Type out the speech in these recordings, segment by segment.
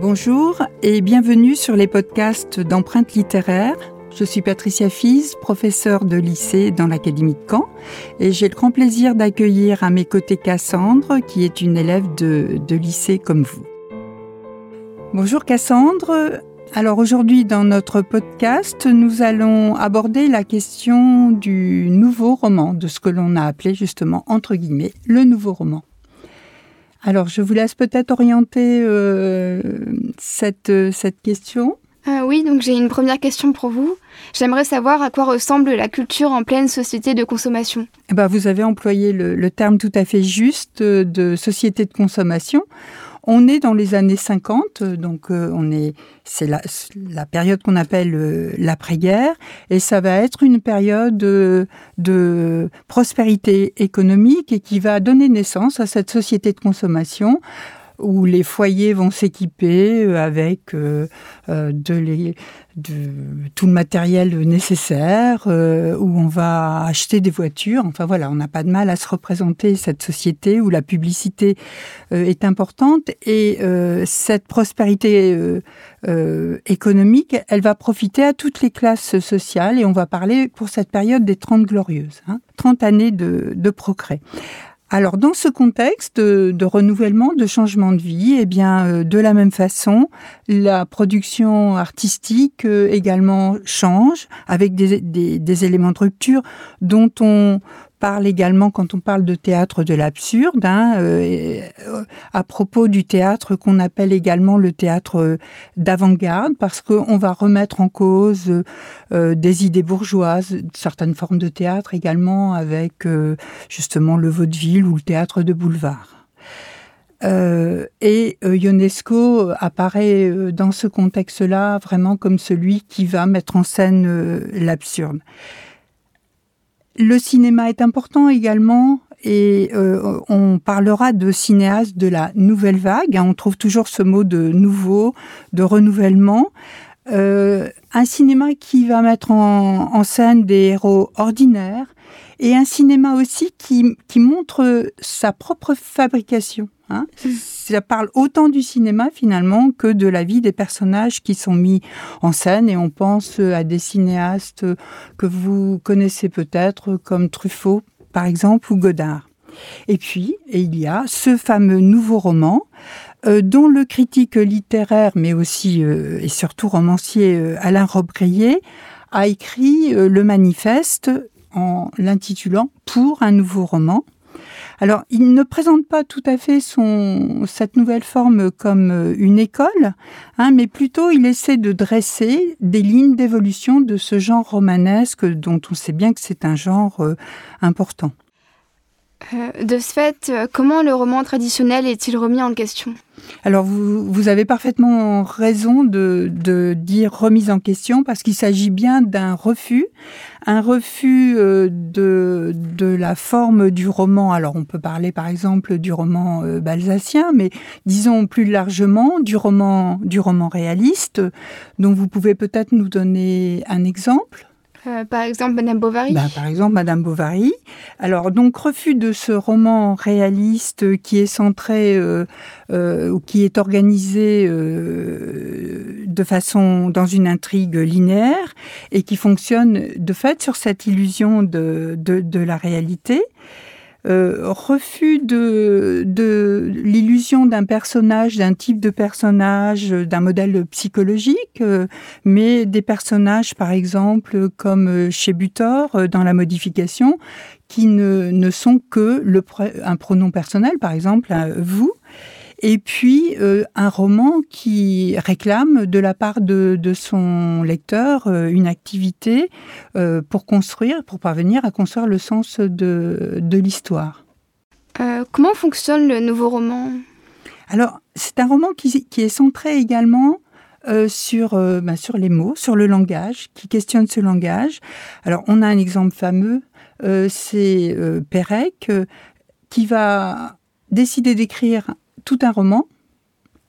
Bonjour et bienvenue sur les podcasts d'empreintes littéraires. Je suis Patricia Fies, professeure de lycée dans l'Académie de Caen, et j'ai le grand plaisir d'accueillir à mes côtés Cassandre, qui est une élève de, de lycée comme vous. Bonjour Cassandre. Alors aujourd'hui dans notre podcast, nous allons aborder la question du nouveau roman, de ce que l'on a appelé justement entre guillemets le nouveau roman. Alors, je vous laisse peut-être orienter euh, cette, cette question. Euh, oui, donc j'ai une première question pour vous. J'aimerais savoir à quoi ressemble la culture en pleine société de consommation. Eh ben, vous avez employé le, le terme tout à fait juste de société de consommation. On est dans les années 50, donc euh, on est, c'est la, la, période qu'on appelle euh, l'après-guerre, et ça va être une période de, de, prospérité économique et qui va donner naissance à cette société de consommation où les foyers vont s'équiper euh, avec euh, euh, tout le matériel nécessaire, où on va acheter des voitures. Enfin voilà, on n'a pas de mal à se représenter cette société où la publicité est importante et cette prospérité économique, elle va profiter à toutes les classes sociales et on va parler pour cette période des 30 glorieuses, hein, 30 années de, de progrès. Alors dans ce contexte de, renouvellement, de changement de vie, eh bien euh, de la même façon, la production artistique euh, également change avec des, des, éléments de rupture dont on parle également quand on parle de théâtre de l'absurde, hein, euh, à propos du théâtre qu'on appelle également le théâtre euh, d'avant-garde, parce qu'on va remettre en cause euh, des idées bourgeoises, certaines formes de théâtre également, avec justement le vaudeville ou le théâtre de boulevard. et Ionesco apparaît dans ce contexte-là vraiment comme celui qui va mettre en scène l'absurde. Le cinéma est important également et euh, on parlera de cinéastes de la nouvelle vague. Hein. on trouve toujours ce mot de nouveau, de renouvellement. Euh, un cinéma qui va mettre en, scène des héros ordinaires et un cinéma aussi qui, qui montre sa propre fabrication. Hein. Ça parle autant du cinéma finalement que de la vie des personnages qui sont mis en scène et on pense à des cinéastes que vous connaissez peut-être comme Truffaut par exemple ou Godard. Et puis, il y a ce fameux nouveau roman euh, dont le critique littéraire, mais aussi euh, et surtout romancier euh, Alain Robbe-Grillet a écrit le manifeste en l'intitulant Pour un nouveau roman. Alors, il ne présente pas tout à fait cette nouvelle forme comme euh, une école, hein, mais plutôt il essaie de dresser des lignes d'évolution de ce genre romanesque dont on sait bien que c'est un genre euh, important. Euh, de ce fait, comment le roman traditionnel est-il remis en question? Alors vous, avez parfaitement raison de, dire remise en question parce qu'il s'agit bien d'un refus, un refus euh, de, la forme du roman. Alors on peut parler par exemple du roman euh, balsacien, mais disons plus largement du roman, du roman réaliste, dont vous pouvez peut-être nous donner un exemple. Euh, par exemple, Madame Bovary. Ben, par exemple, Madame Bovary. Alors, donc, refus de ce roman réaliste qui est centré euh, euh, ou qui est organisé de façon dans une intrigue linéaire et qui fonctionne de fait sur cette illusion de, de, de la réalité. Euh, refus de, l'illusion d'un personnage, d'un type de personnage, d'un modèle psychologique, euh, mais des personnages, par exemple, comme chez Butor, euh, dans la modification, qui ne, ne sont que un pronom personnel, par exemple, vous, et puis euh, un roman qui réclame de la part de, de son lecteur euh, une activité euh, pour construire, pour parvenir à construire le sens de, de l'histoire. comment fonctionne le nouveau roman? Alors, c'est un roman qui, qui, est centré également sur, ben, sur les mots, sur le langage, qui questionne ce langage. Alors, on a un exemple fameux, c'est Pérec, qui va décider d'écrire tout un roman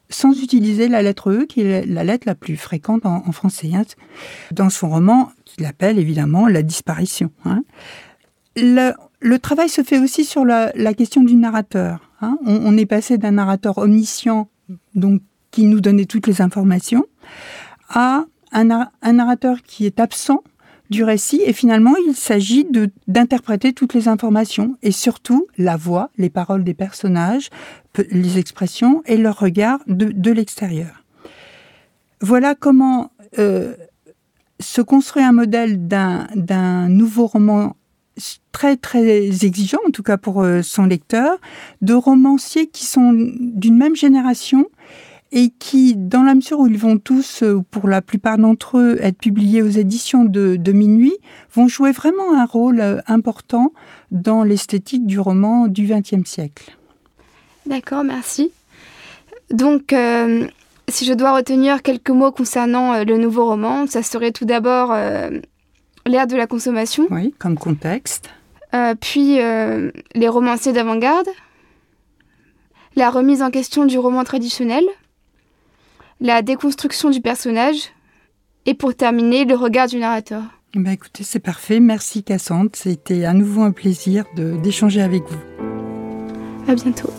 sans utiliser la lettre E, qui est la lettre la plus fréquente en, français. Hein. Dans son roman, qu'il appelle évidemment La disparition. Hein. Le, travail se fait aussi sur la, question du narrateur. Hein. On, est passé d'un narrateur omniscient, qui nous donnait toutes les informations, à un narrateur qui est absent du récit et finalement il s'agit d'interpréter toutes les informations et surtout la voix, les paroles des personnages, les expressions et leur regard de, de l'extérieur. Voilà comment euh, se construit un modèle d'un nouveau roman très très exigeant, en tout cas pour euh, son lecteur, de romanciers qui sont d'une même génération et qui, dans la mesure où ils vont tous, euh, pour la plupart d'entre eux, être publiés aux éditions de, minuit, vont jouer vraiment un rôle euh, important dans l'esthétique du roman du XXe siècle. D'accord, merci. Donc, euh, si je dois retenir quelques mots concernant le nouveau roman, ça serait tout d'abord l'ère de la consommation. Oui, comme contexte. puis les romanciers d'avant-garde, la remise en question du roman traditionnel, la déconstruction du personnage et pour terminer, le regard du narrateur. Ben écoutez, c'est parfait. Merci Cassandre. C'était à nouveau un plaisir d'échanger avec vous. À bientôt.